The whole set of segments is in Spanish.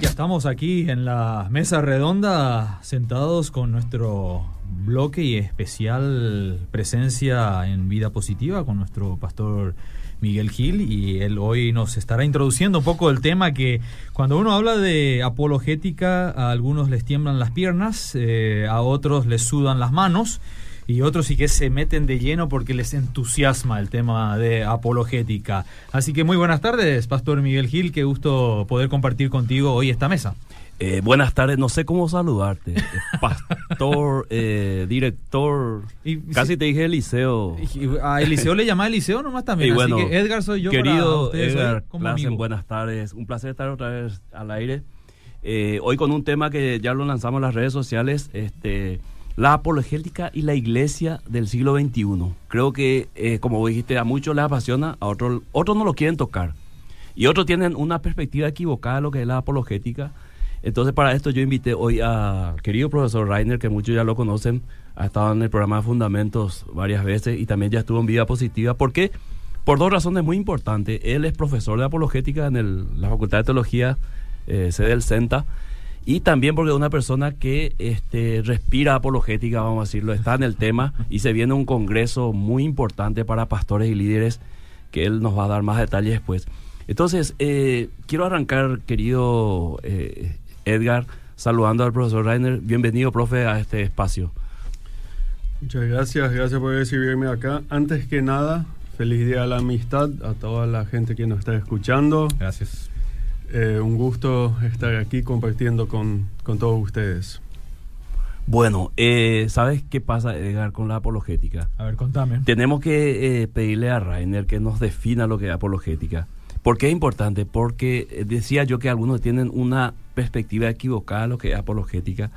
ya estamos aquí en la mesa redonda, sentados con nuestro bloque y especial presencia en vida positiva con nuestro pastor Miguel Gil. Y él hoy nos estará introduciendo un poco el tema que cuando uno habla de apologética a algunos les tiemblan las piernas, eh, a otros les sudan las manos y otros sí que se meten de lleno porque les entusiasma el tema de apologética. Así que muy buenas tardes, Pastor Miguel Gil, qué gusto poder compartir contigo hoy esta mesa. Eh, buenas tardes, no sé cómo saludarte. Eh, pastor, eh, director. Y, casi te dije Eliseo. A Eliseo le llama Eliseo nomás también. así que Edgar soy yo. Querido Edgar, buenas tardes. Un placer estar otra vez al aire. hoy con un tema que ya lo lanzamos en las redes sociales. Este la apologética y la iglesia del siglo XXI. Creo que, eh, como dijiste, a muchos les apasiona, a otros, otros no lo quieren tocar. Y otros tienen una perspectiva equivocada de lo que es la apologética. Entonces, para esto yo invité hoy al querido profesor Rainer, que muchos ya lo conocen, ha estado en el programa de Fundamentos varias veces y también ya estuvo en Vida Positiva. ¿Por qué? Por dos razones muy importantes. Él es profesor de apologética en la Facultad de Teología, eh, sede del CENTA y también porque es una persona que este, respira apologética, vamos a decirlo, está en el tema y se viene un congreso muy importante para pastores y líderes que él nos va a dar más detalles después. Entonces, eh, quiero arrancar, querido eh, Edgar, saludando al profesor Rainer. Bienvenido, profe, a este espacio. Muchas gracias, gracias por recibirme acá. Antes que nada, feliz día de la amistad a toda la gente que nos está escuchando. Gracias. Eh, un gusto estar aquí compartiendo con, todos ustedes. Bueno, eh, ¿sabes qué pasa, Edgar, con la apologética? A ver, contame. Tenemos que eh, pedirle a Rainer que nos defina lo que es apologética. ¿Por qué es importante? Porque decía yo que algunos tienen una perspectiva equivocada de lo que es apologética.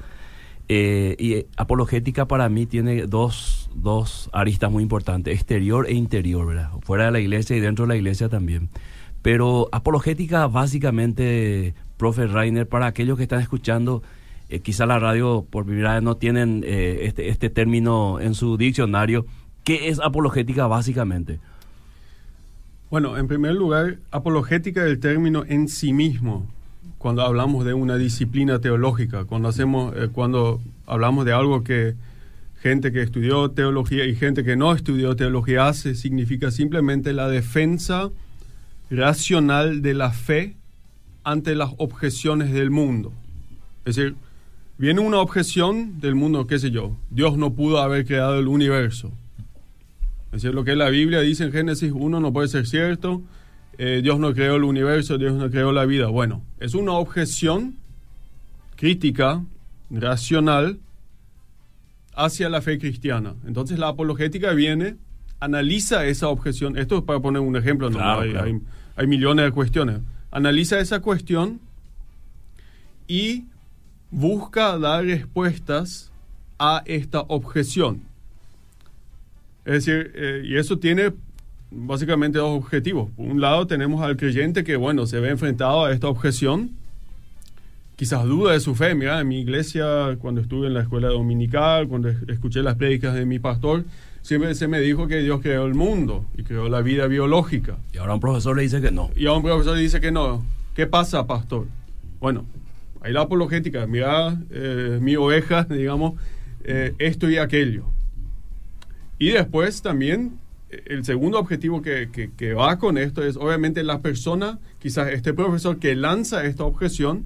y apologética para mí tiene dos, dos aristas muy importantes, exterior e interior, ¿verdad? Fuera de la iglesia y dentro de la iglesia también. Pero apologética, básicamente, profe Rainer, para aquellos que están escuchando, eh, quizá la radio por primera vez no tienen eh, este, este término en su diccionario. ¿Qué es apologética básicamente? Bueno, en primer lugar, apologética es el término en sí mismo. Cuando hablamos de una disciplina teológica, cuando hacemos, eh, cuando hablamos de algo que gente que estudió teología y gente que no estudió teología hace, significa simplemente la defensa racional de la fe ante las objeciones del mundo. Es decir, viene una objeción del mundo, qué sé yo, Dios no pudo haber creado el universo. Es decir, lo que la Biblia dice en Génesis 1 no puede ser cierto, eh, Dios no creó el universo, Dios no creó la vida. Bueno, es una objeción crítica, racional, hacia la fe cristiana. Entonces la apologética viene, analiza esa objeción. Esto es para poner un ejemplo, no hay, hay millones de cuestiones. Analiza esa cuestión y busca dar respuestas a esta objeción. Es decir, eh, y eso tiene básicamente dos objetivos. Por un lado tenemos al creyente que, bueno, se ve enfrentado a esta objeción, quizás duda de su fe. Mira, en mi iglesia, cuando estuve en la escuela dominical, cuando escuché las prédicas de mi pastor, siempre se me dijo que Dios creó el mundo y creó la vida biológica. Y ahora un profesor le dice que no. Y ahora un profesor le dice que no. ¿Qué pasa, pastor? Bueno, ahí la apologética, mira, eh, mi oveja, digamos, eh, esto y aquello. Y después también, eh, el segundo objetivo que, que va con esto es, obviamente, la persona, quizás este profesor que lanza esta objeción,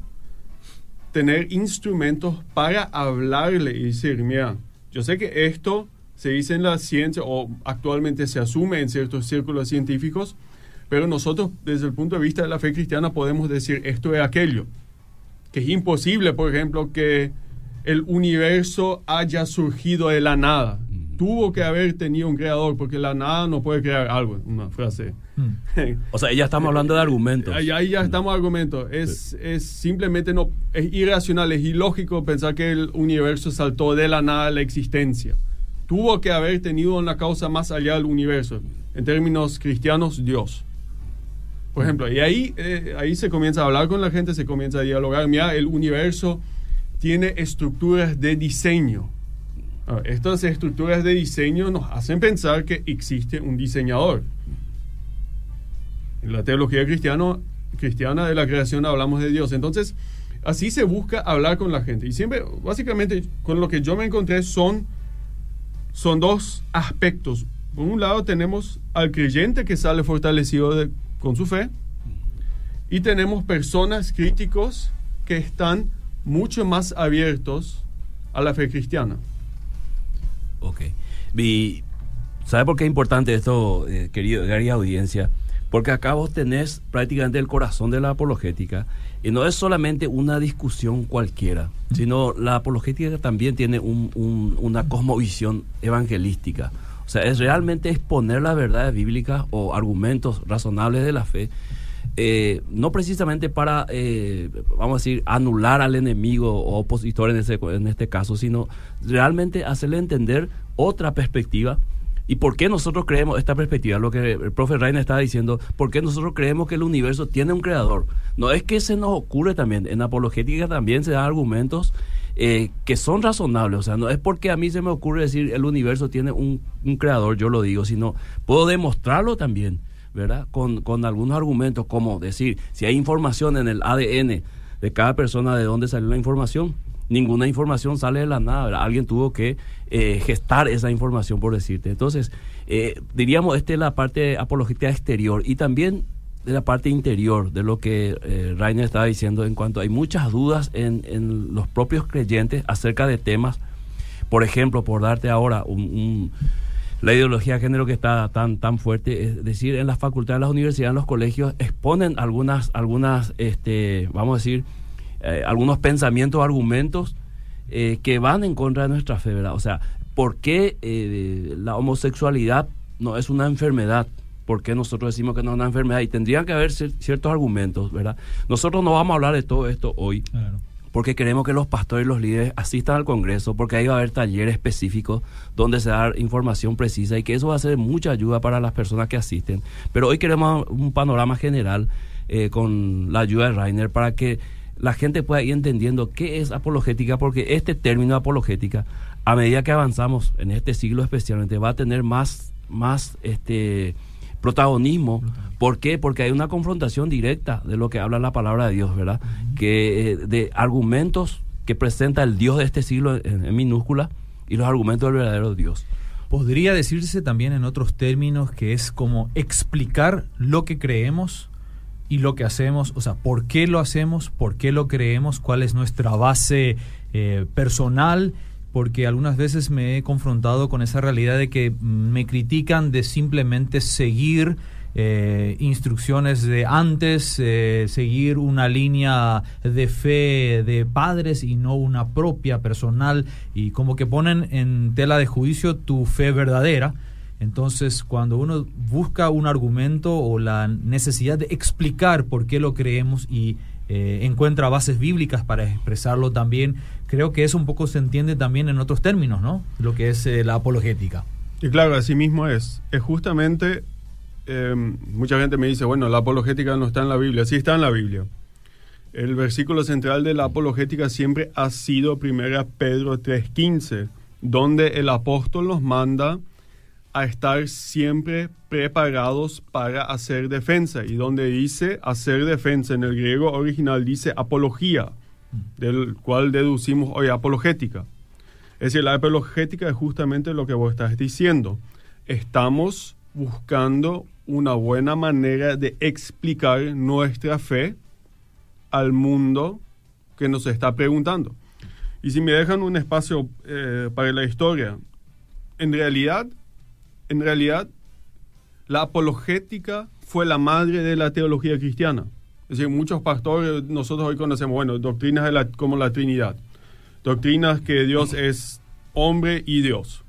tener instrumentos para hablarle y decir, mira, yo sé que esto se dice en la ciencia o actualmente se asume en ciertos círculos científicos, pero nosotros desde el punto de vista de la fe cristiana podemos decir esto es aquello, que es imposible, por ejemplo, que el universo haya surgido de la nada. Tuvo que haber tenido un creador, porque la nada no puede crear algo, una frase. o sea, ya estamos hablando de argumentos. Ahí, ya estamos argumentos. Es, es simplemente no, es irracional, es ilógico pensar que el universo saltó de la nada a la existencia tuvo que haber tenido una causa más allá del universo. En términos cristianos, Dios. Por ejemplo, y ahí, eh, ahí se comienza a hablar con la gente, se comienza a dialogar. Mira, el universo tiene estructuras de diseño. estas estructuras de diseño nos hacen pensar que existe un diseñador. En la teología cristiana, cristiana, de la creación hablamos de Dios. Entonces, así se busca hablar con la gente. Y siempre, básicamente, con lo que yo me encontré son, son dos aspectos. Por un lado tenemos al creyente que sale fortalecido con su fe y tenemos personas críticos que están mucho más abiertos a la fe cristiana. Ok. Y, ¿Sabe por qué es importante esto, eh, querido, querida audiencia? Porque acá vos tenés prácticamente el corazón de la apologética y no es solamente una discusión cualquiera, sino la apologética también tiene una cosmovisión evangelística. O sea, es realmente exponer las verdades bíblicas o argumentos razonables de la fe eh, no precisamente para, eh, vamos a decir, anular al enemigo o opositor en, ese, en este caso, sino realmente hacerle entender otra perspectiva. ¿Y por qué nosotros creemos esta perspectiva? Lo que el profe Reina estaba diciendo, ¿por qué nosotros creemos que el universo tiene un creador? No es que se nos ocurre también, en apologética también se dan argumentos eh, que son razonables, o sea, no es porque a mí se me ocurre decir el universo tiene un, un creador, yo lo digo, sino puedo demostrarlo también. ¿verdad? Con, con algunos argumentos como decir, si hay información en el ADN de cada persona de dónde salió la información, ninguna información sale de la nada, alguien tuvo que eh, gestar esa información, por decirte. Entonces, eh, diríamos, esta es la parte apologética exterior y también de la parte interior, de lo que eh, Rainer estaba diciendo en cuanto hay muchas dudas en, en, los propios creyentes acerca de temas, por ejemplo, por darte ahora un la ideología de género que está tan, tan fuerte, es decir, en las facultades, en las universidades, en los colegios, exponen algunas, algunas este, vamos a decir, eh, algunos pensamientos, argumentos eh, que van en contra de nuestra fe, ¿verdad? O sea, ¿por qué eh, la homosexualidad no es una enfermedad? ¿Por qué nosotros decimos que no es una enfermedad? Y tendrían que haber ciertos argumentos, ¿verdad? Nosotros no vamos a hablar de todo esto hoy. Claro porque queremos que los pastores y los líderes asistan al Congreso, porque ahí va a haber talleres específicos donde se da información precisa y que eso va a ser mucha ayuda para las personas que asisten. Pero hoy queremos un panorama general eh, con la ayuda de Rainer para que la gente pueda ir entendiendo qué es apologética, porque este término apologética, a medida que avanzamos en este siglo especialmente, va a tener más, más este, protagonismo. ¿Por qué? Porque hay una confrontación directa de lo que habla la palabra de Dios, ¿verdad? Que eh, de argumentos que presenta el Dios de este siglo en, minúscula y los argumentos del verdadero Dios. Podría decirse también en otros términos que es como explicar lo que creemos y lo que hacemos, o sea, por qué lo hacemos, por qué lo creemos, cuál es nuestra base eh, personal porque algunas veces me he confrontado con esa realidad de que me critican de simplemente seguir eh, instrucciones de antes, eh, seguir una línea de fe de padres y no una propia personal y como que ponen en tela de juicio tu fe verdadera. Entonces, cuando uno busca un argumento o la necesidad de explicar por qué lo creemos y eh, encuentra bases bíblicas para expresarlo también, creo que eso un poco se entiende también en otros términos, ¿no? Lo que es eh, la apologética. Y claro, así mismo es. Es justamente, em, mucha gente me dice, bueno, la apologética no está en la Biblia. Sí está en la Biblia. El versículo central de la apologética siempre ha sido 1 Pedro 3.15, donde el apóstol nos manda a estar siempre preparados para hacer defensa. Y donde dice hacer defensa, en el griego original dice apología, del cual deducimos hoy apologética. Es decir, la apologética es justamente lo que vos estás diciendo. Estamos buscando una buena manera de explicar nuestra fe al mundo que nos está preguntando. Y si me dejan un espacio eh, para la historia, en realidad en realidad, la apologética fue la madre de la teología cristiana. Es decir, muchos pastores, nosotros hoy conocemos, bueno, doctrinas como la Trinidad, doctrinas que Dios es hombre y Dios,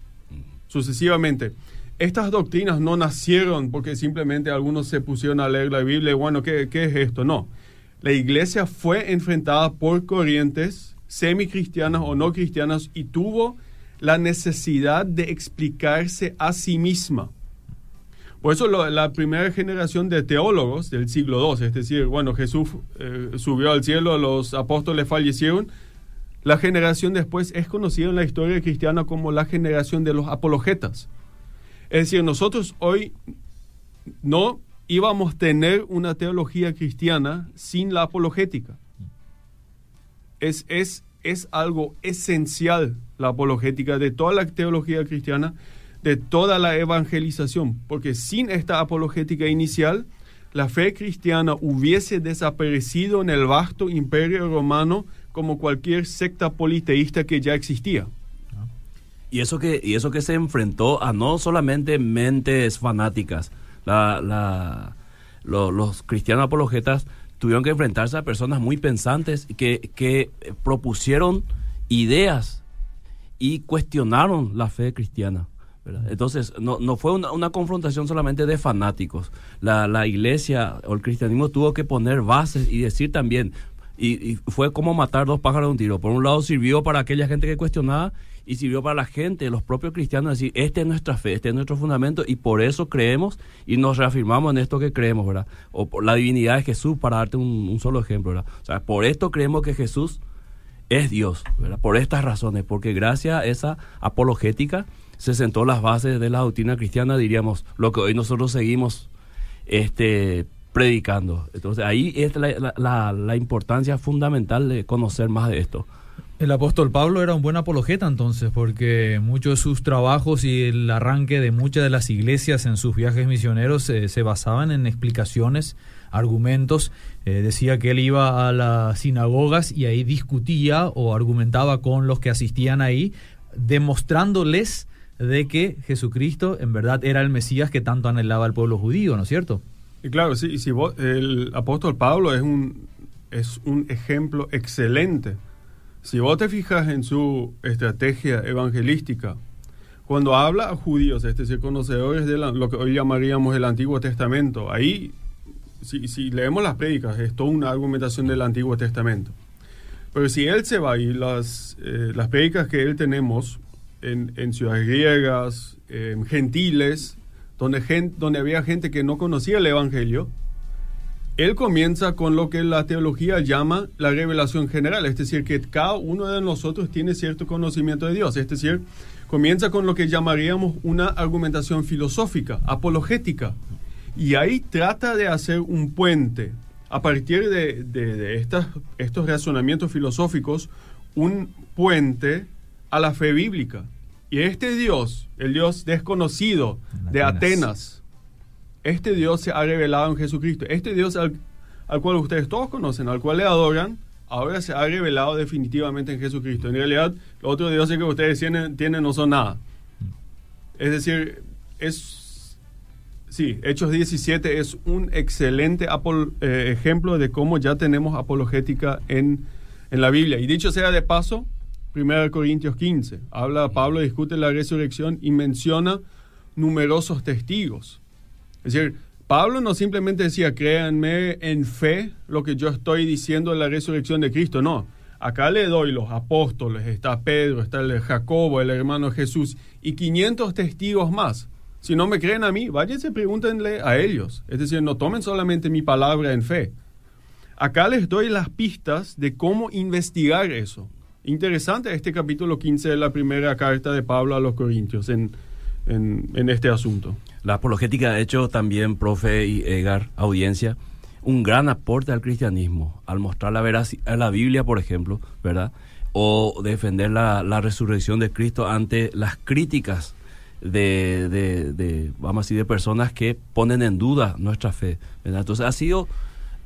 sucesivamente. Estas doctrinas no nacieron porque simplemente algunos se pusieron a leer la Biblia y bueno, ¿qué, qué es esto? No. La iglesia fue enfrentada por corrientes semi-cristianas o no cristianas y tuvo la necesidad de explicarse a sí misma. Por eso la primera generación de teólogos del siglo II, es decir, bueno, Jesús eh, subió al cielo, los apóstoles fallecieron, la generación después es conocida en la historia cristiana como la generación de los apologetas. Es decir, nosotros hoy no íbamos a tener una teología cristiana sin la apologética. Es, es, es algo esencial la apologética de toda la teología cristiana, de toda la evangelización, porque sin esta apologética inicial, la fe cristiana hubiese desaparecido en el vasto imperio romano como cualquier secta politeísta que ya existía. Y eso que, y eso que se enfrentó a no solamente mentes fanáticas, la, los cristianos apologetas tuvieron que enfrentarse a personas muy pensantes que, que propusieron ideas y cuestionaron la fe cristiana. Entonces, no, no fue una, confrontación solamente de fanáticos. La, la, iglesia o el cristianismo tuvo que poner bases y decir también, y, fue como matar dos pájaros de un tiro. Por un lado sirvió para aquella gente que cuestionaba y sirvió para la gente, los propios cristianos, decir, este es nuestra fe, este es nuestro fundamento y por eso creemos y nos reafirmamos en esto que creemos, ¿verdad? O por la divinidad de Jesús, para darte un, solo ejemplo, ¿verdad? O sea, por esto creemos que Jesús es Dios, ¿verdad? Por estas razones, porque gracias a esa apologética se sentó las bases de la doctrina cristiana, diríamos, lo que hoy nosotros seguimos este, predicando. Entonces ahí es la, la, la importancia fundamental de conocer más de esto. El apóstol Pablo era un buen apologeta entonces, porque muchos de sus trabajos y el arranque de muchas de las iglesias en sus viajes misioneros se basaban en explicaciones, argumentos. Eh, decía que él iba a las sinagogas y ahí discutía o argumentaba con los que asistían ahí, demostrándoles de que Jesucristo en verdad era el Mesías que tanto anhelaba el pueblo judío, ¿no es cierto? Y claro, sí, si el apóstol Pablo es un, es un ejemplo excelente si vos te fijas en su estrategia evangelística, cuando habla a judíos, es decir, conocedores de lo que hoy llamaríamos el Antiguo Testamento, ahí, si, leemos las prédicas, es toda una argumentación del Antiguo Testamento. Pero si él se va y las, eh, las prédicas que él tenemos en, ciudades griegas, gentiles, donde, donde había gente que no conocía el Evangelio, él comienza con lo que la teología llama la revelación general, es decir, que cada uno de nosotros tiene cierto conocimiento de Dios, es decir, comienza con lo que llamaríamos una argumentación filosófica, apologética, y ahí trata de hacer un puente a partir de, estas, estos razonamientos filosóficos, un puente a la fe bíblica. Y este Dios, el Dios desconocido de Atenas este Dios se ha revelado en Jesucristo. Este Dios al, cual ustedes todos conocen, al cual le adoran, ahora se ha revelado definitivamente en Jesucristo. En realidad, los otros dioses que ustedes tienen, tienen no son nada. Es decir, es... Sí, Hechos 17 es un excelente eh, ejemplo de cómo ya tenemos apologética en, en la Biblia. Y dicho sea de paso, 1 Corintios 15, habla Pablo, discute la resurrección y menciona numerosos testigos. Es decir, Pablo no simplemente decía, créanme en fe lo que yo estoy diciendo de la resurrección de Cristo, no. Acá le doy los apóstoles, está Pedro, está el Jacobo, el hermano Jesús y 500 testigos más. Si no me creen a mí, váyanse, pregúntenle a ellos. Es decir, no tomen solamente mi palabra en fe. Acá les doy las pistas de cómo investigar eso. Interesante este capítulo 15 de la primera carta de Pablo a los Corintios en, en este asunto. La apologética ha hecho también, profe y Egar, audiencia, un gran aporte al cristianismo, al mostrar la veracidad, la Biblia, por ejemplo, ¿verdad? O defender la, resurrección de Cristo ante las críticas de, de, vamos a decir, de personas que ponen en duda nuestra fe. Entonces ha sido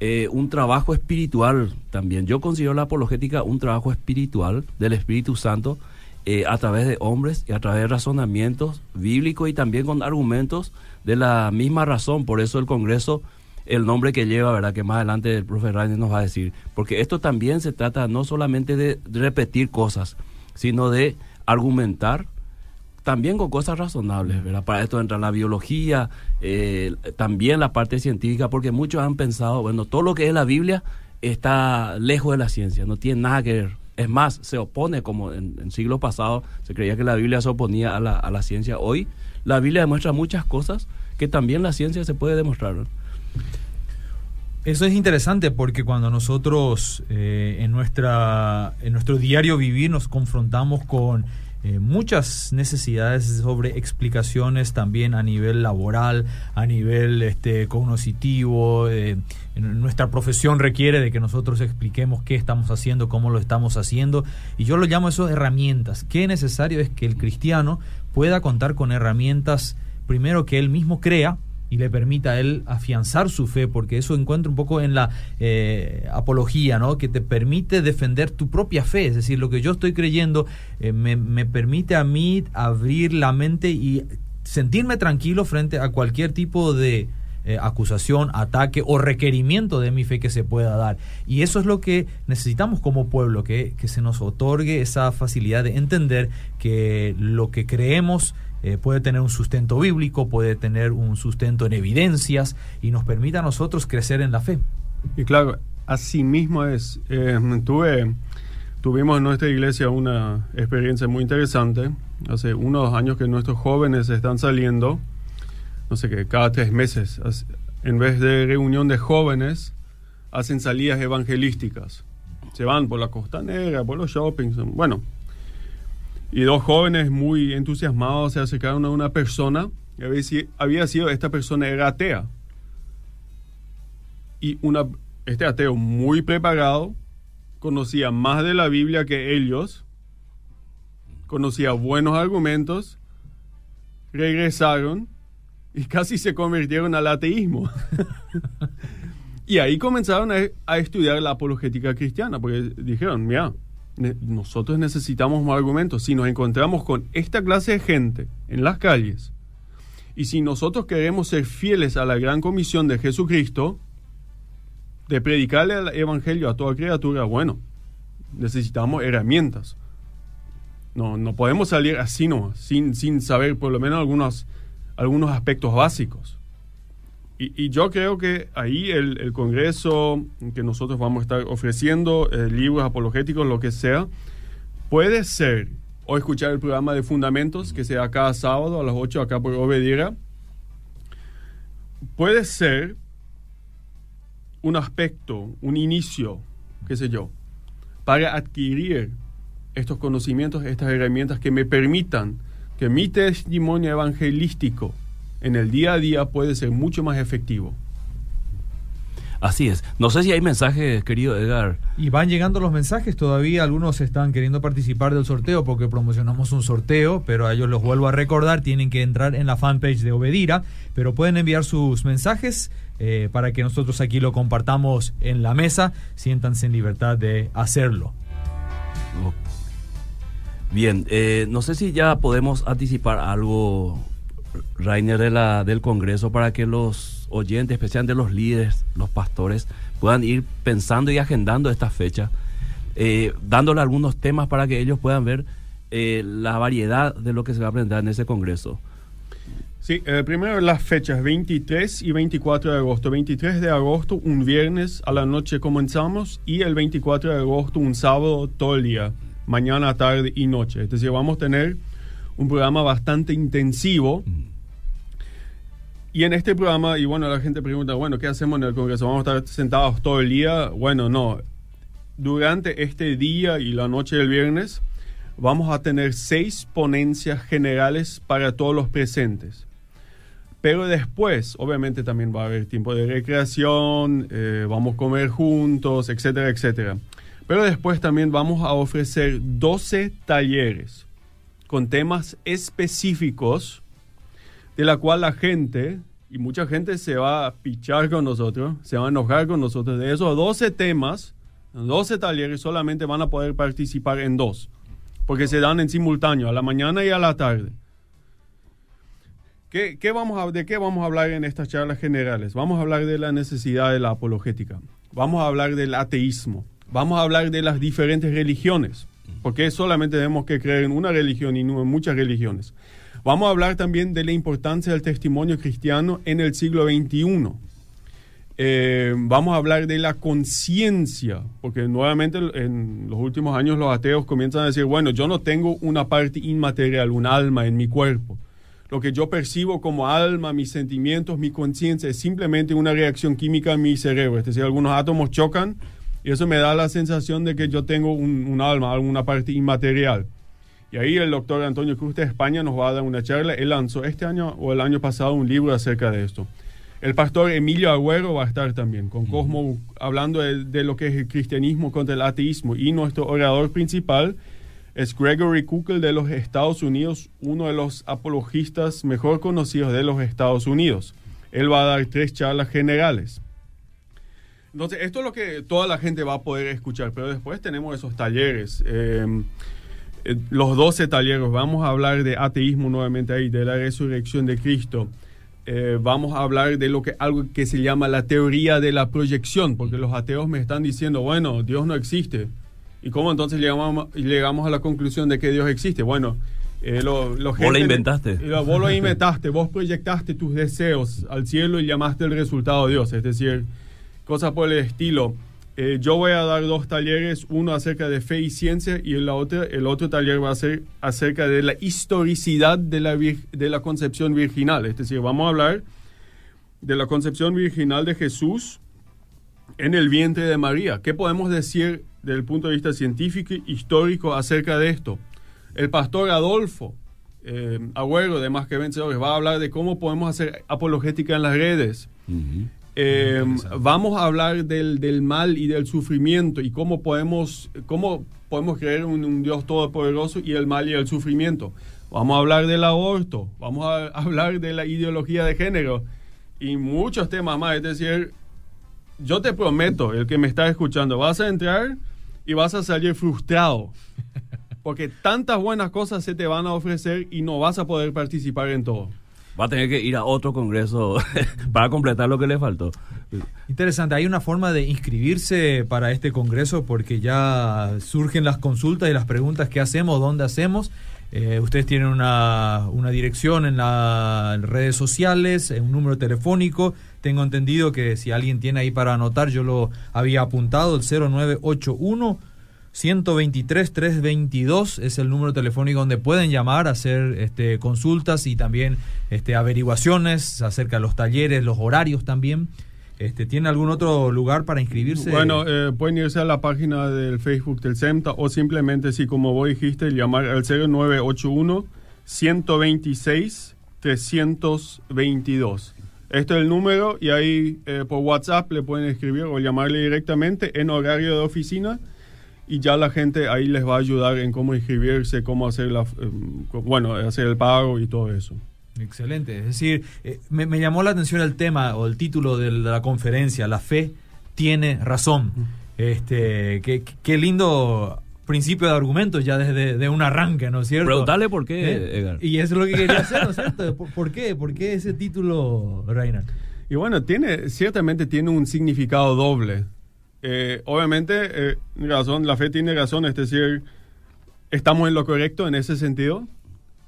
eh, un trabajo espiritual también. Yo considero la apologética un trabajo espiritual del Espíritu Santo eh, a través de hombres y a través de razonamientos bíblicos y también con argumentos de la misma razón. Por eso el Congreso, el nombre que lleva, ¿verdad? Que más adelante el profe Reiner nos va a decir. Porque esto también se trata no solamente de repetir cosas, sino de argumentar también con cosas razonables, ¿verdad? Para esto entra la biología, eh, también la parte científica, porque muchos han pensado, bueno, todo lo que es la Biblia está lejos de la ciencia, no tiene nada que ver es más, se opone, como en, siglos pasados se creía que la Biblia se oponía a la, a la ciencia. Hoy la Biblia demuestra muchas cosas que también la ciencia se puede demostrar. Eso es interesante porque cuando nosotros eh, en, nuestra, en nuestro diario vivir nos confrontamos con eh, muchas necesidades sobre explicaciones también a nivel laboral, a nivel este, cognitivo. Eh, nuestra profesión requiere de que nosotros expliquemos qué estamos haciendo, cómo lo estamos haciendo. Y yo lo llamo eso herramientas. Qué necesario es que el cristiano pueda contar con herramientas, primero que él mismo crea, y le permita a él afianzar su fe, porque eso encuentra un poco en la eh, apología, ¿no? que te permite defender tu propia fe, es decir, lo que yo estoy creyendo eh, me, me, permite a mí abrir la mente y sentirme tranquilo frente a cualquier tipo de eh, acusación, ataque o requerimiento de mi fe que se pueda dar. Y eso es lo que necesitamos como pueblo, que, que se nos otorgue esa facilidad de entender que lo que creemos, eh, puede tener un sustento bíblico, puede tener un sustento en evidencias y nos permite a nosotros crecer en la fe. Y claro, así mismo es. Eh, tuve, tuvimos en nuestra iglesia una experiencia muy interesante. Hace unos años que nuestros jóvenes están saliendo, no sé qué, cada tres meses, en vez de reunión de jóvenes, hacen salidas evangelísticas. Se van por la costanera, por los shoppings. Bueno, y dos jóvenes muy entusiasmados se acercaron a una persona y había sido, esta persona era atea. Y este ateo muy preparado, conocía más de la Biblia que ellos, conocía buenos argumentos, regresaron y casi se convirtieron al ateísmo. y ahí comenzaron a, a, estudiar la apologética cristiana, porque dijeron, mira, nosotros necesitamos más argumentos. Si nos encontramos con esta clase de gente en las calles y si nosotros queremos ser fieles a la gran comisión de Jesucristo, de predicarle el Evangelio a toda criatura, bueno, necesitamos herramientas. No, no podemos salir así sin, sin saber por lo menos algunos, algunos aspectos básicos. Y, yo creo que ahí el, Congreso que nosotros vamos a estar ofreciendo, eh, libros apologéticos, lo que sea, puede ser, o escuchar el programa de Fundamentos, que sea cada sábado a las 8 acá por Obedira, puede ser un aspecto, un inicio, qué sé yo, para adquirir estos conocimientos, estas herramientas que me permitan que mi testimonio evangelístico en el día a día puede ser mucho más efectivo. Así es. No sé si hay mensajes, querido Edgar. Y van llegando los mensajes todavía. Algunos están queriendo participar del sorteo porque promocionamos un sorteo, pero a ellos los vuelvo a recordar. Tienen que entrar en la fanpage de Obedira, pero pueden enviar sus mensajes eh, para que nosotros aquí lo compartamos en la mesa. Siéntanse en libertad de hacerlo. Bien, eh, no sé si ya podemos anticipar algo Rainer de la, del Congreso para que los oyentes, especialmente los líderes, los pastores, puedan ir pensando y agendando esta fecha, eh, dándole algunos temas para que ellos puedan ver eh, la variedad de lo que se va a aprender en ese Congreso. Sí, eh, primero las fechas 23 y 24 de agosto. 23 de agosto, un viernes a la noche comenzamos y el 24 de agosto, un sábado todo el día, mañana, tarde y noche. Es decir, vamos a tener un programa bastante intensivo. Y en este programa, y bueno, la gente pregunta, bueno, ¿qué hacemos en el Congreso? ¿Vamos a estar sentados todo el día? Bueno, no. Durante este día y la noche del viernes, vamos a tener seis ponencias generales para todos los presentes. Pero después, obviamente, también va a haber tiempo de recreación, eh, vamos a comer juntos, etcétera, etcétera. Pero después también vamos a ofrecer 12 talleres con temas específicos de la cual la gente, y mucha gente se va a pichar con nosotros, se va a enojar con nosotros. De esos 12 temas, 12 talleres, solamente van a poder participar en dos, porque se dan en simultáneo, a la mañana y a la tarde. ¿Qué, vamos a, ¿De qué vamos a hablar en estas charlas generales? Vamos a hablar de la necesidad de la apologética, vamos a hablar del ateísmo, vamos a hablar de las diferentes religiones porque solamente tenemos que creer en una religión y no en muchas religiones. Vamos a hablar también de la importancia del testimonio cristiano en el siglo XXI. Eh, vamos a hablar de la conciencia, porque nuevamente en los últimos años los ateos comienzan a decir, bueno, yo no tengo una parte inmaterial, un alma en mi cuerpo. Lo que yo percibo como alma, mis sentimientos, mi conciencia, es simplemente una reacción química en mi cerebro. Es decir, algunos átomos chocan y eso me da la sensación de que yo tengo un, alma, alguna parte inmaterial. Y ahí el doctor Antonio Cruz de España nos va a dar una charla. Él lanzó este año o el año pasado un libro acerca de esto. El pastor Emilio Agüero va a estar también con Cosmo hablando de, lo que es el cristianismo contra el ateísmo. Y nuestro orador principal es Gregory Kukel de los Estados Unidos, uno de los apologistas mejor conocidos de los Estados Unidos. Él va a dar tres charlas generales. Entonces, esto es lo que toda la gente va a poder escuchar, pero después tenemos esos talleres. Em, eh, los 12 talleres, vamos a hablar de ateísmo nuevamente ahí, de la resurrección de Cristo. Eh, vamos a hablar de lo que algo que se llama la teoría de la proyección, porque los ateos me están diciendo, bueno, Dios no existe. ¿Y cómo entonces llegamos, llegamos a la conclusión de que Dios existe? Bueno, eh, lo, vos lo inventaste. vos lo inventaste, vos proyectaste tus deseos al cielo y llamaste el resultado a Dios. Es decir, cosas por el estilo. Eh, yo voy a dar dos talleres, uno acerca de fe y ciencia y el otro, el otro taller va a ser acerca de la historicidad de la, de la concepción virginal. Es decir, vamos a hablar de la concepción virginal de Jesús en el vientre de María. ¿Qué podemos decir desde el punto de vista científico e histórico acerca de esto? El pastor Adolfo eh, Agüero de Más que Vencedores va a hablar de cómo podemos hacer apologética en las redes. Eh, vamos a hablar del, mal y del sufrimiento y cómo podemos, cómo podemos creer en un, Dios todopoderoso y el mal y el sufrimiento. Vamos a hablar del aborto, vamos a hablar de la ideología de género y muchos temas más. Es decir, yo te prometo, el que me está escuchando, vas a entrar y vas a salir frustrado. Porque tantas buenas cosas se te van a ofrecer y no vas a poder participar en todo va a tener que ir a otro congreso para completar lo que le faltó. Interesante, hay una forma de inscribirse para este congreso porque ya surgen las consultas y las preguntas que hacemos, dónde hacemos. Eh, ustedes tienen una, una dirección en las redes sociales, un número telefónico. Tengo entendido que si alguien tiene ahí para anotar, yo lo había apuntado, el 0981 123 322 es el número telefónico donde pueden llamar, hacer este, consultas y también este, averiguaciones acerca de los talleres, los horarios también. Este, ¿Tiene algún otro lugar para inscribirse? Bueno, eh, pueden irse a la página del Facebook del CEMTA o simplemente, si como vos dijiste, llamar al 0981 126 322. Este es el número y ahí eh, por WhatsApp le pueden escribir o llamarle directamente en horario de oficina y ya la gente ahí les va a ayudar en cómo inscribirse, cómo hacer la, eh, bueno, hacer el pago y todo eso. Excelente. Es decir, eh, me, llamó la atención el tema o el título de la conferencia, La fe tiene razón. Este, qué, qué lindo principio de argumentos ya desde de un arranque, ¿no es cierto? Preguntarle por qué, ¿Eh? Edgar. Y eso es lo que quería hacer, ¿no es cierto? ¿Por, qué? ¿Por qué ese título, Reina? Y bueno, tiene, ciertamente tiene un significado doble. Eh, obviamente, eh, razón, la fe tiene razón, es decir, estamos en lo correcto en ese sentido.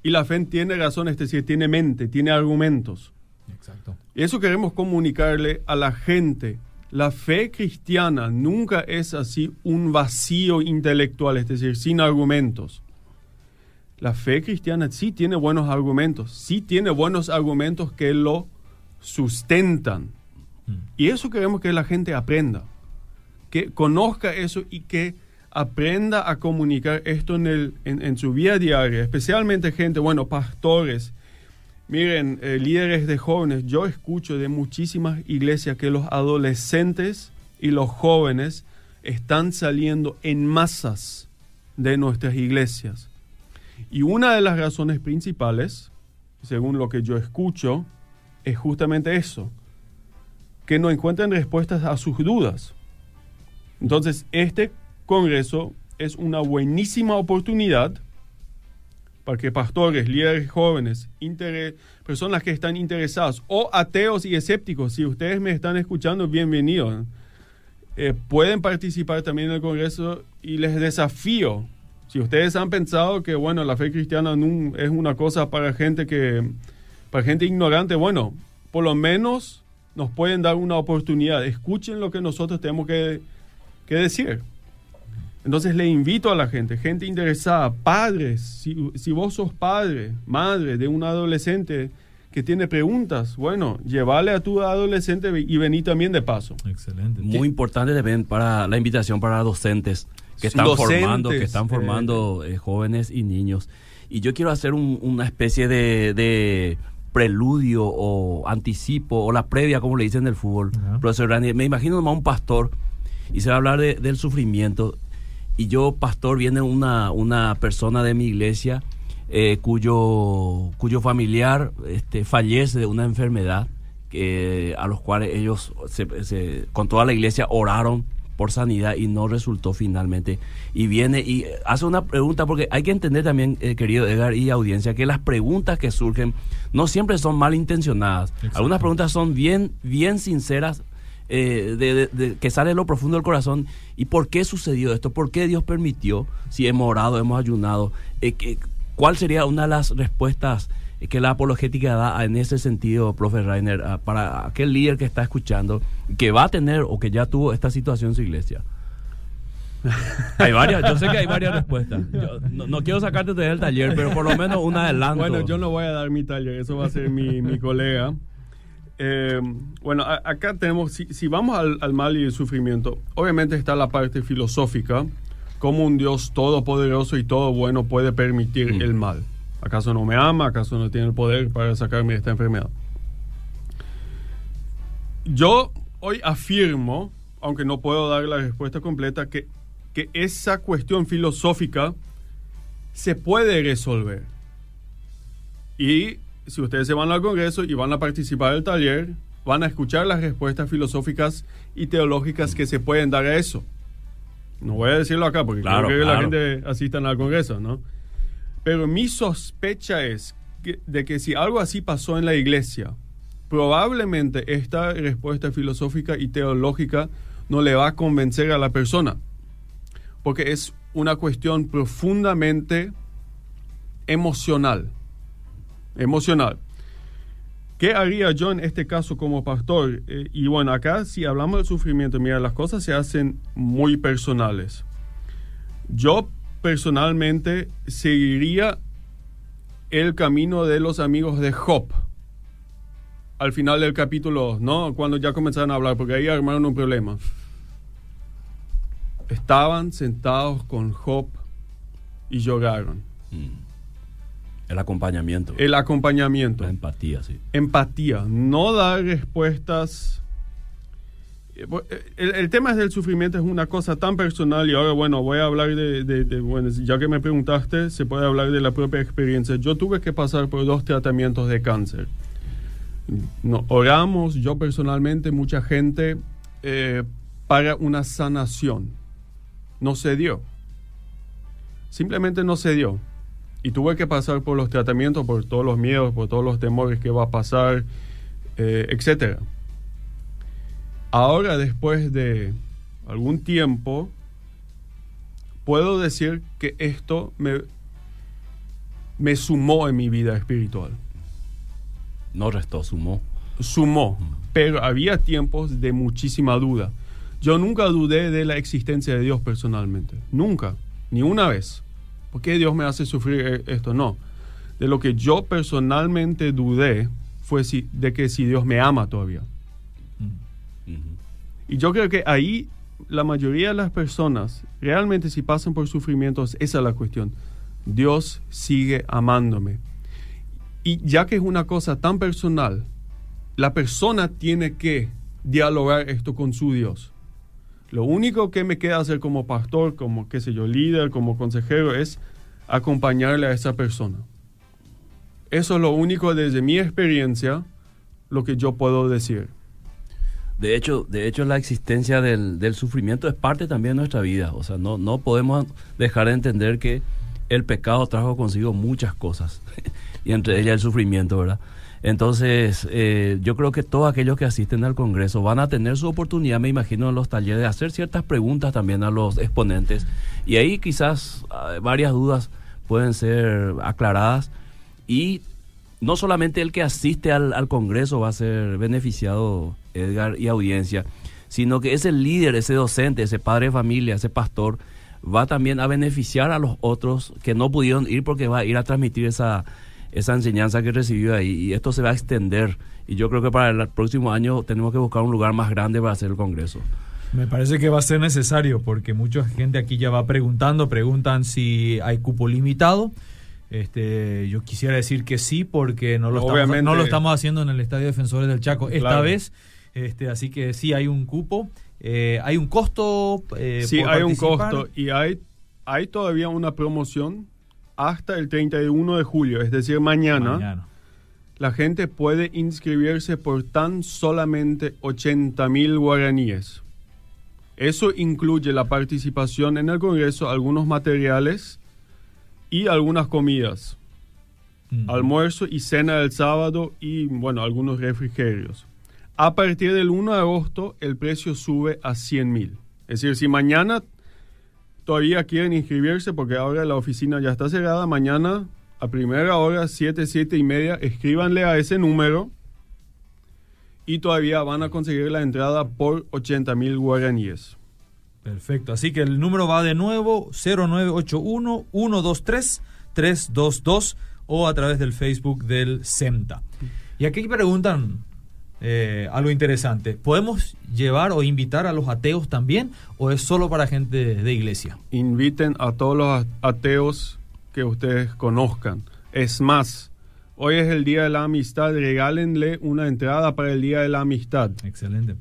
Y la fe tiene razón, es decir, tiene mente, tiene argumentos. Exacto. Y eso queremos comunicarle a la gente. La fe cristiana nunca es así un vacío intelectual, es decir, sin argumentos. La fe cristiana sí tiene buenos argumentos, sí tiene buenos argumentos que lo sustentan. Mm. Y eso queremos que la gente aprenda que conozca eso y que aprenda a comunicar esto en, el, en, su vida diaria, especialmente gente, bueno, pastores, miren, eh, líderes de jóvenes, yo escucho de muchísimas iglesias que los adolescentes y los jóvenes están saliendo en masas de nuestras iglesias. Y una de las razones principales, según lo que yo escucho, es justamente eso, que no encuentran respuestas a sus dudas. Entonces, este Congreso es una buenísima oportunidad para que pastores, líderes jóvenes, personas que están interesados, o ateos y escépticos, si ustedes me están escuchando, bienvenidos. Eh, pueden participar también en el Congreso y les desafío. Si ustedes han pensado que, bueno, la fe cristiana es una cosa para gente que, para gente ignorante, bueno, por lo menos nos pueden dar una oportunidad. Escuchen lo que nosotros tenemos que qué decir. Entonces le invito a la gente, gente interesada, padres, si, vos sos padre, madre de un adolescente que tiene preguntas, bueno, llévale a tu adolescente y vení también de paso. Excelente. Muy importante también para la invitación para docentes que están formando, que están formando eh, jóvenes y niños. Y yo quiero hacer una especie de, preludio o anticipo o la previa, como le dicen en el fútbol. Profesor Rani, me imagino a un pastor y se va a hablar del sufrimiento. Y yo, pastor, viene una, una persona de mi iglesia eh, cuyo, cuyo familiar este, fallece de una enfermedad que, a los cuales ellos, con toda la iglesia, oraron por sanidad y no resultó finalmente. Y viene y hace una pregunta, porque hay que entender también, eh, querido Edgar y audiencia, que las preguntas que surgen no siempre son malintencionadas. Algunas preguntas son bien, bien sinceras, eh, de, que sale de lo profundo del corazón. ¿Y por qué sucedió esto? ¿Por qué Dios permitió? Si hemos orado, hemos ayunado. Eh, ¿Cuál sería una de las respuestas que la apologética da en ese sentido, profe Rainer, para aquel líder que está escuchando, que va a tener o que ya tuvo esta situación en su iglesia? hay varias, yo sé que hay varias respuestas. no, quiero sacarte del taller, pero por lo menos una adelanto. Bueno, yo no voy a dar mi taller, eso va a ser mi, mi colega. Eh, bueno, acá tenemos, si, vamos al, mal y el sufrimiento, obviamente está la parte filosófica, cómo un Dios todopoderoso y todo bueno puede permitir mm. el mal. ¿Acaso no me ama? ¿Acaso no tiene el poder para sacarme de esta enfermedad? Yo hoy afirmo, aunque no puedo dar la respuesta completa, que, que esa cuestión filosófica se puede resolver. Y si ustedes se van al Congreso y van a participar del taller, van a escuchar las respuestas filosóficas y teológicas que se pueden dar a eso. No voy a decirlo acá porque claro, que la gente asista al Congreso, ¿no? Pero mi sospecha es de que si algo así pasó en la iglesia, probablemente esta respuesta filosófica y teológica no le va a convencer a la persona, porque es una cuestión profundamente emocional. Emocional. ¿Qué haría yo en este caso como pastor? Eh, y bueno, acá si hablamos del sufrimiento, mira, las cosas se hacen muy personales. Yo personalmente seguiría el camino de los amigos de Job. Al final del capítulo, ¿no? Cuando ya comenzaron a hablar, porque ahí armaron un problema. Estaban sentados con Job y lloraron. Mm. El acompañamiento. El acompañamiento. La empatía, sí. Empatía. No dar respuestas eh, eh, el, tema del sufrimiento es una cosa tan personal y ahora, bueno, voy a hablar de, bueno, ya que me preguntaste, se puede hablar de la propia experiencia. Yo tuve que pasar por dos tratamientos de cáncer. No, oramos, yo personalmente, mucha gente, eh, para una sanación. No se dio. Simplemente no se dio. Y tuve que pasar por los tratamientos, por todos los miedos, por todos los temores que va a pasar, eh, etcétera. Ahora, después de algún tiempo, puedo decir que esto me, me sumó en mi vida espiritual. No restó, sumó. Sumó, pero había tiempos de muchísima duda. Yo nunca dudé de la existencia de Dios personalmente, nunca, ni una vez. ¿Por qué Dios me hace sufrir e-, esto? No. De lo que yo personalmente dudé fue si, de que si Dios me ama todavía. Y yo creo que ahí la mayoría de las personas, realmente si pasan por sufrimientos, esa es la cuestión. Dios sigue amándome. Y ya que es una cosa tan personal, la persona tiene que dialogar esto con su Dios. Lo único que me queda hacer como pastor, como qué sé yo, líder, como consejero, es acompañarle a esa persona. Eso es lo único desde mi experiencia, lo que yo puedo decir. De hecho, de hecho la existencia del, sufrimiento es parte también de nuestra vida. O sea, no, no podemos dejar de entender que el pecado trajo consigo muchas cosas, y entre ellas el sufrimiento, ¿verdad? Entonces, eh, yo creo que todos aquellos que asisten al Congreso van a tener su oportunidad, me imagino, en los talleres, de hacer ciertas preguntas también a los exponentes. Y ahí quizás ah, varias dudas pueden ser aclaradas. Y no solamente el que asiste al, al Congreso va a ser beneficiado Edgar y audiencia, sino que ese líder, ese docente, ese padre de familia, ese pastor, va también a beneficiar a los otros que no pudieron ir porque va a ir a transmitir esa, esa enseñanza que recibió ahí y esto se va a extender y yo creo que para el próximo año tenemos que buscar un lugar más grande para hacer el congreso. Me parece que va a ser necesario porque mucha gente aquí ya va preguntando, preguntan si hay cupo limitado. Este, yo quisiera decir que sí porque no lo, estamos, no lo estamos haciendo en el Estadio Defensores del Chaco esta vez. Este, así que sí hay un cupo. Eh, hay un costo. Eh, sí, hay un costo y hay, hay todavía una promoción hasta el 31 de julio, es decir, mañana. La gente puede inscribirse por tan solamente 80 mil guaraníes. Eso incluye la participación en el Congreso, algunos materiales y algunas comidas. Almuerzo y cena del sábado y, bueno, algunos refrigerios. A partir del 1 de agosto, el precio sube a 100 mil. Es decir, si mañana todavía quieren inscribirse, porque ahora la oficina ya está cerrada, mañana a primera hora, 7, 7 y media, escríbanle a ese número y todavía van a conseguir la entrada por 80 mil guaraníes. Perfecto, así que el número va de nuevo 0981-123-322 o a través del Facebook del CEMTA. Y aquí preguntan eh, algo interesante, ¿podemos llevar o invitar a los ateos también o es solo para gente de iglesia? Inviten a todos los ateos que ustedes conozcan. Es más, Hoy es el Día de la Amistad, regálenle una entrada para el Día de la Amistad. Excelente.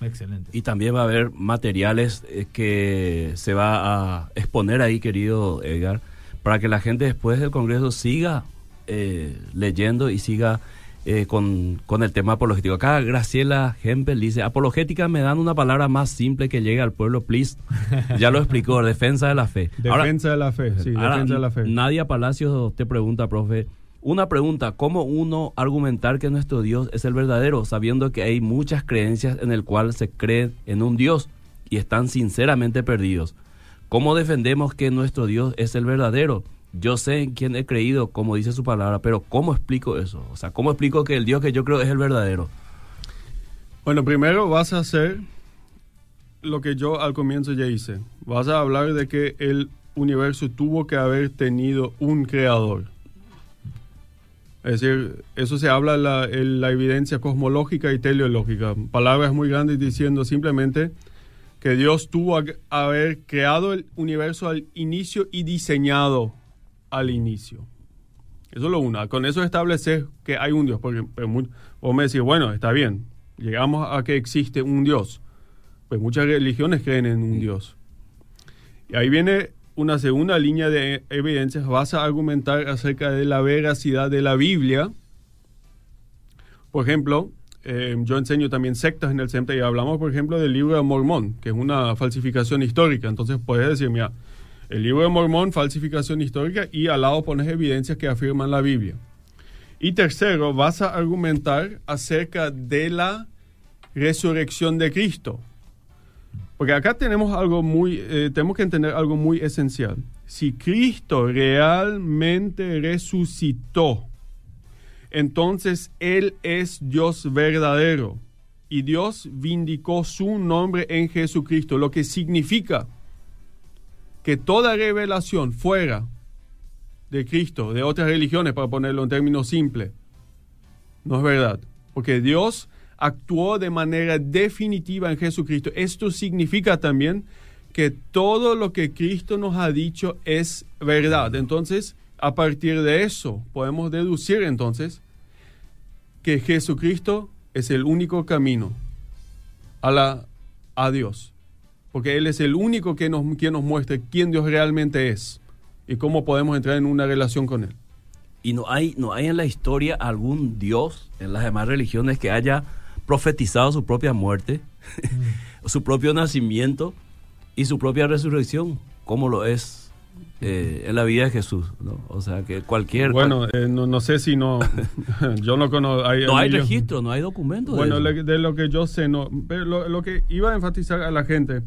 Excelente. Y también va a haber materiales eh, que se va a exponer ahí, querido Edgar, para que la gente después del Congreso siga eh, leyendo y siga eh, con, el tema apologético. Acá Graciela Hempel dice, apologética me dan una palabra más simple que llegue al pueblo, please. Ya lo explicó, defensa de la fe. Defensa de la fe, sí, defensa de la fe. Nadia Palacios te pregunta, profe, una pregunta, ¿cómo uno argumentar que nuestro Dios es el verdadero, sabiendo que hay muchas creencias en el cual se cree en un Dios y están sinceramente perdidos? ¿Cómo defendemos que nuestro Dios es el verdadero? Yo sé en quién he creído, como dice su palabra, pero ¿cómo explico eso? O sea, ¿cómo explico que el Dios que yo creo es el verdadero? Bueno, primero vas a hacer lo que yo al comienzo ya hice. Vas a hablar de que el universo tuvo que haber tenido un creador. Es decir, eso se habla en la, evidencia cosmológica y teleológica. Palabras muy grandes diciendo simplemente que Dios tuvo que haber creado el universo al inicio y diseñado al inicio. Eso es lo uno. Con eso establecer que hay un Dios. Porque pues, vos me decís, bueno, está bien, llegamos a que existe un Dios. Pues muchas religiones creen en un Dios. Y ahí viene una segunda línea de evidencias, vas a argumentar acerca de la veracidad de la Biblia. Por ejemplo, eh, yo enseño también sectas en el CEMTA y hablamos, por ejemplo, del libro de Mormón, que es una falsificación histórica. Entonces puedes decir, mira, el libro de Mormón, falsificación histórica, y al lado pones evidencias que afirman la Biblia. Y tercero, vas a argumentar acerca de la resurrección de Cristo. Porque acá tenemos algo muy, eh, tenemos que entender algo muy esencial. Si Cristo realmente resucitó, entonces Él es Dios verdadero. Y Dios vindicó su nombre en Jesucristo, lo que significa que toda revelación fuera de Cristo, de otras religiones, para ponerlo en términos simples, no es verdad. Porque Dios actuó de manera definitiva en Jesucristo. Esto significa también que todo lo que Cristo nos ha dicho es verdad. Entonces, a partir de eso, podemos deducir entonces que Jesucristo es el único camino a, la, a Dios. Porque Él es el único que nos, que nos muestra quién Dios realmente es y cómo podemos entrar en una relación con Él. Y no hay, no hay en la historia algún Dios en las demás religiones que haya profetizado su propia muerte, su propio nacimiento y su propia resurrección, como lo es eh, en la vida de Jesús, ¿no? O sea, que cualquier... Bueno, eh, no, sé si no... yo no conozco... no hay registro, no hay documento. Bueno, de, lo que yo sé, no... Pero lo, que iba a enfatizar a la gente,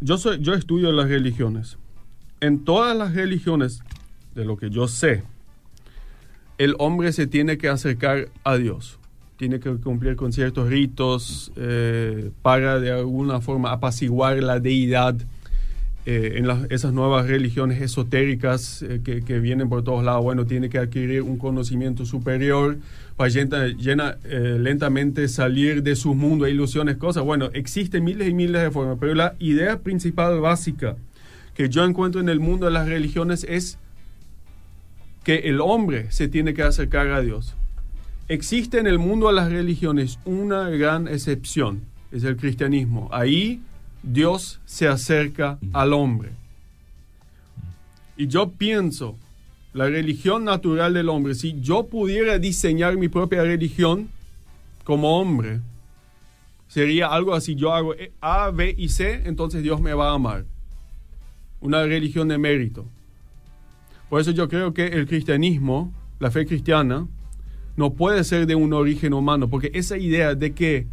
yo, soy, yo estudio las religiones. En todas las religiones, de lo que yo sé, el hombre se tiene que acercar a Dios tiene que cumplir con ciertos ritos eh, para de alguna forma apaciguar la deidad. En esas nuevas religiones esotéricas que, que, vienen por todos lados, bueno, tiene que adquirir un conocimiento superior para llena, lentamente salir de su mundo e ilusiones, cosas. Bueno, existen miles y miles de formas, pero la idea principal básica que yo encuentro en el mundo de las religiones es que el hombre se tiene que acercar a Dios. Existe en el mundo de las religiones una gran excepción, es el cristianismo. Ahí Dios se acerca al hombre. Y yo pienso, la religión natural del hombre, si yo pudiera diseñar mi propia religión como hombre, sería algo así, yo hago A, B y C, entonces Dios me va a amar una religión de mérito. Por eso yo creo que el cristianismo, la fe cristiana, no puede ser de un origen humano, porque esa idea de que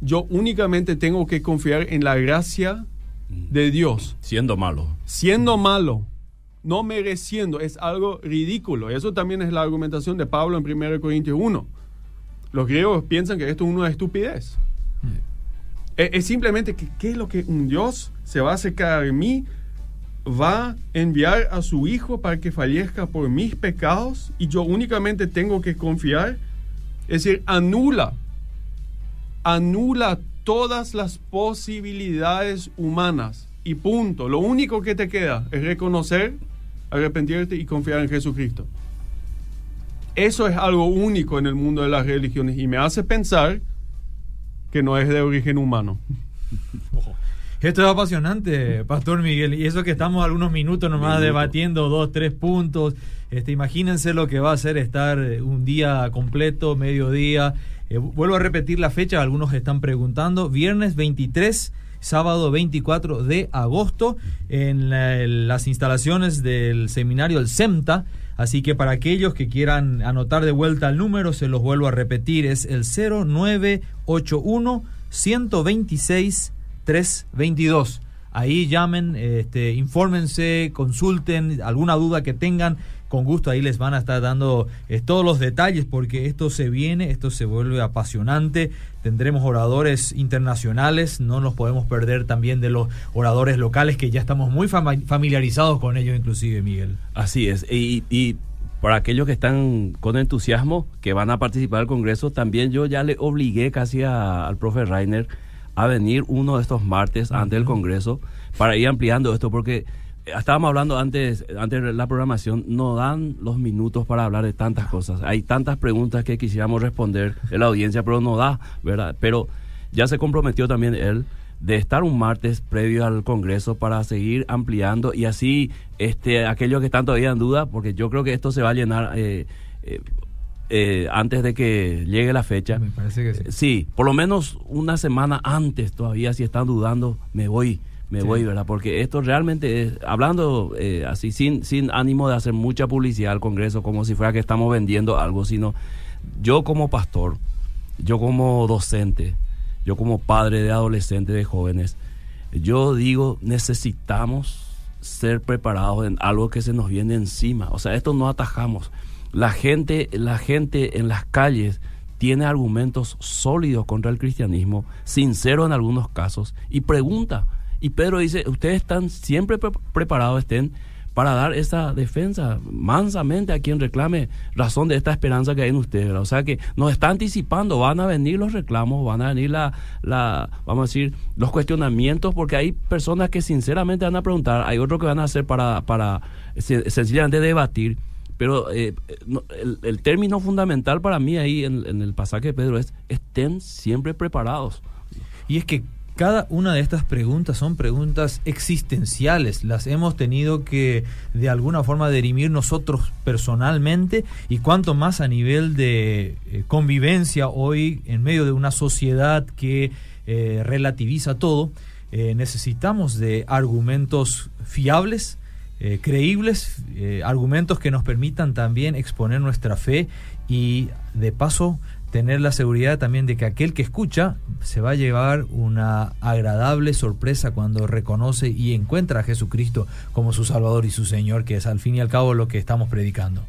yo únicamente tengo que confiar en la gracia de Dios. Siendo malo. Siendo malo, no mereciendo, es algo ridículo. Eso también es la argumentación de Pablo en 1 Corintios 1. Los griegos piensan que esto es una estupidez. Es, es, simplemente que, ¿qué es lo que un Dios se va a acercar a mí va a enviar a su Hijo para que fallezca por mis pecados y yo únicamente tengo que confiar. Es decir, anula, anula todas las posibilidades humanas y punto. Lo único que te queda es reconocer, arrepentirte y confiar en Jesucristo. Eso es algo único en el mundo de las religiones y me hace pensar que no es de origen humano. Esto es apasionante, Pastor Miguel, y eso que estamos algunos minutos nomás debatiendo dos, tres puntos. Este, imagínense lo que va a ser estar un día completo, mediodía. Eh, vuelvo a repetir la fecha, algunos están preguntando. Viernes 23 sábado 24 de agosto en las instalaciones del seminario El SEMTA. Así que para aquellos que quieran anotar de vuelta el número, se los vuelvo a repetir, es el 0981 126 322. Ahí llamen, este, infórmense, consulten, alguna duda que tengan, con gusto ahí les van a estar dando eh, todos los detalles porque esto se viene, esto se vuelve apasionante. Tendremos oradores internacionales, no nos podemos perder también de los oradores locales que ya estamos muy familiarizados con ellos inclusive, Miguel. Así es, y, y para aquellos que están con entusiasmo, que van a participar del Congreso, también yo ya le obligué casi al profe Rainer a venir uno de estos martes ante el Congreso para ir ampliando esto, porque estábamos hablando antes, antes de la programación, no dan los minutos para hablar de tantas cosas. Hay tantas preguntas que quisiéramos responder en la audiencia, pero no da, ¿verdad? Pero ya se comprometió también él de estar un martes previo al Congreso para seguir ampliando y así este aquellos que están todavía en duda, porque yo creo que esto se va a llenar eh, eh, eh, antes de que llegue la fecha. Me parece que sí. Sí, por lo menos una semana antes todavía, si están dudando, me voy, me voy, ¿verdad? Porque esto realmente es, hablando eh, así, sin, sin ánimo de hacer mucha publicidad al Congreso, como si fuera que estamos vendiendo algo, sino yo como pastor, yo como docente, yo como padre de adolescentes, de jóvenes, yo digo, necesitamos ser preparados en algo que se nos viene encima. O sea, esto no atajamos. La gente, la gente en las calles tiene argumentos sólidos contra el cristianismo, sincero en algunos casos, y pregunta. Y Pedro dice, ustedes están siempre preparados, estén para dar esa defensa mansamente a quien reclame razón de esta esperanza que hay en ustedes. O sea que nos está anticipando, van a venir los reclamos, van a venir la, la, vamos a decir, los cuestionamientos, porque hay personas que sinceramente van a preguntar, hay otros que van a hacer para, para sencillamente debatir. Pero eh, el, término fundamental para mí ahí en, el pasaje de Pedro es estén siempre preparados. Y es que cada una de estas preguntas son preguntas existenciales, las hemos tenido que de alguna forma derimir nosotros personalmente y cuanto más a nivel de eh, convivencia hoy en medio de una sociedad que eh, relativiza todo, necesitamos de argumentos fiables, eh, creíbles, eh, argumentos que nos permitan también exponer nuestra fe y de paso tener la seguridad también de que aquel que escucha se va a llevar una agradable sorpresa cuando reconoce y encuentra a Jesucristo como su Salvador y su Señor, que es al fin y al cabo lo que estamos predicando.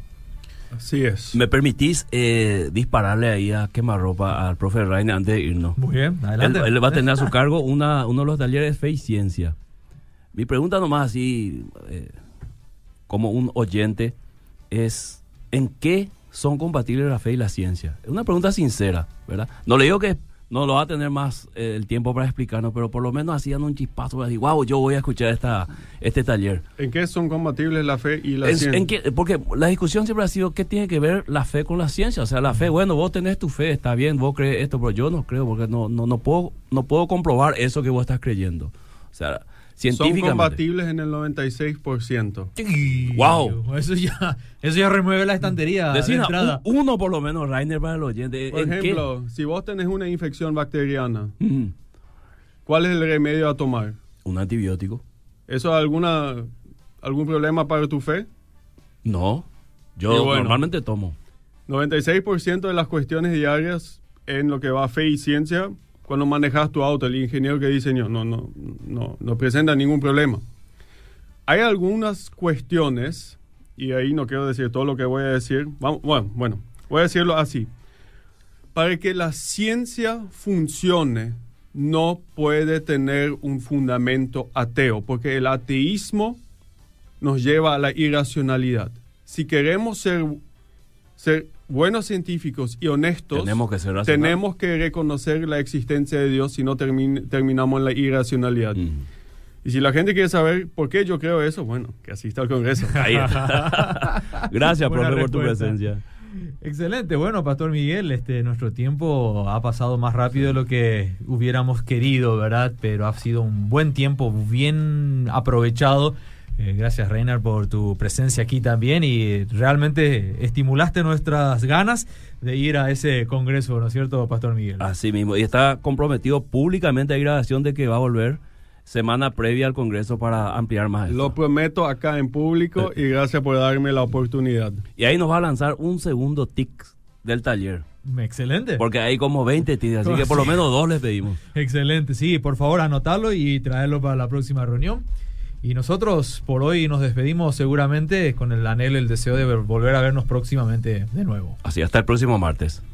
Así es. ¿Me permitís eh, dispararle ahí a quemarropa al profe Reina antes de irnos? Muy bien, adelante. Él, va a tener a su cargo una, uno de los talleres Fe y Ciencia Mi pregunta nomás así, eh, como un oyente, es ¿en qué son compatibles la fe y la ciencia? Es una pregunta sincera, ¿verdad? No le digo que no lo va a tener más eh, el tiempo para explicarnos, pero por lo menos hacían un chispazo para decir, wow, yo voy a escuchar esta, este taller. ¿En qué son compatibles la fe y la ciencia? En porque la discusión siempre ha sido, ¿qué tiene que ver la fe con la ciencia? O sea, la fe, bueno, vos tenés tu fe, está bien, vos crees esto, pero yo no creo, porque no, no, no, puedo, no puedo comprobar eso que vos estás creyendo. O sea, son compatibles en el 96%. ¡Wow! Eso ya, eso ya remueve la estantería. entrada. uno por lo menos, Rainer, para el oyente. Por ejemplo, si vos tenés una infección bacteriana, ¿cuál es el remedio a tomar? Un antibiótico. ¿Eso alguna, algún problema para tu fe? No. Yo normalmente tomo. 96% de las cuestiones diarias en lo que va a fe y ciencia cuando manejas tu auto, el ingeniero que diseñó, no, no, no, no presenta ningún problema. Hay algunas cuestiones, y ahí no quiero decir todo lo que voy a decir, bueno, bueno, voy a decirlo así. Para que la ciencia funcione, no puede tener un fundamento ateo, porque el ateísmo nos lleva a la irracionalidad. Si queremos ser, ser buenos científicos y honestos, tenemos que, ser tenemos que reconocer la existencia de Dios si no terminamos en la irracionalidad. Y si la gente quiere saber por qué yo creo eso, bueno, que asista al Congreso. Gracias, profe, por tu presencia. Excelente, bueno, Pastor Miguel, este nuestro tiempo ha pasado más rápido de lo que hubiéramos querido, ¿verdad? Pero ha sido un buen tiempo, bien aprovechado. Eh, gracias, Reiner, por tu presencia aquí también y realmente estimulaste nuestras ganas de ir a ese congreso, ¿no es cierto, Pastor Miguel? Así mismo, y está comprometido públicamente, hay grabación de que va a volver semana previa al congreso para ampliar más. Lo prometo acá en público eh. y gracias por darme la oportunidad. Y ahí nos va a lanzar un segundo tic del taller. Excelente. Porque hay como 20 tics, así que por lo menos dos les pedimos. Excelente, sí, por favor anotarlo y traerlo para la próxima reunión. Y nosotros por hoy nos despedimos seguramente con el anhelo, el deseo de volver a vernos próximamente de nuevo. Así, hasta el próximo martes.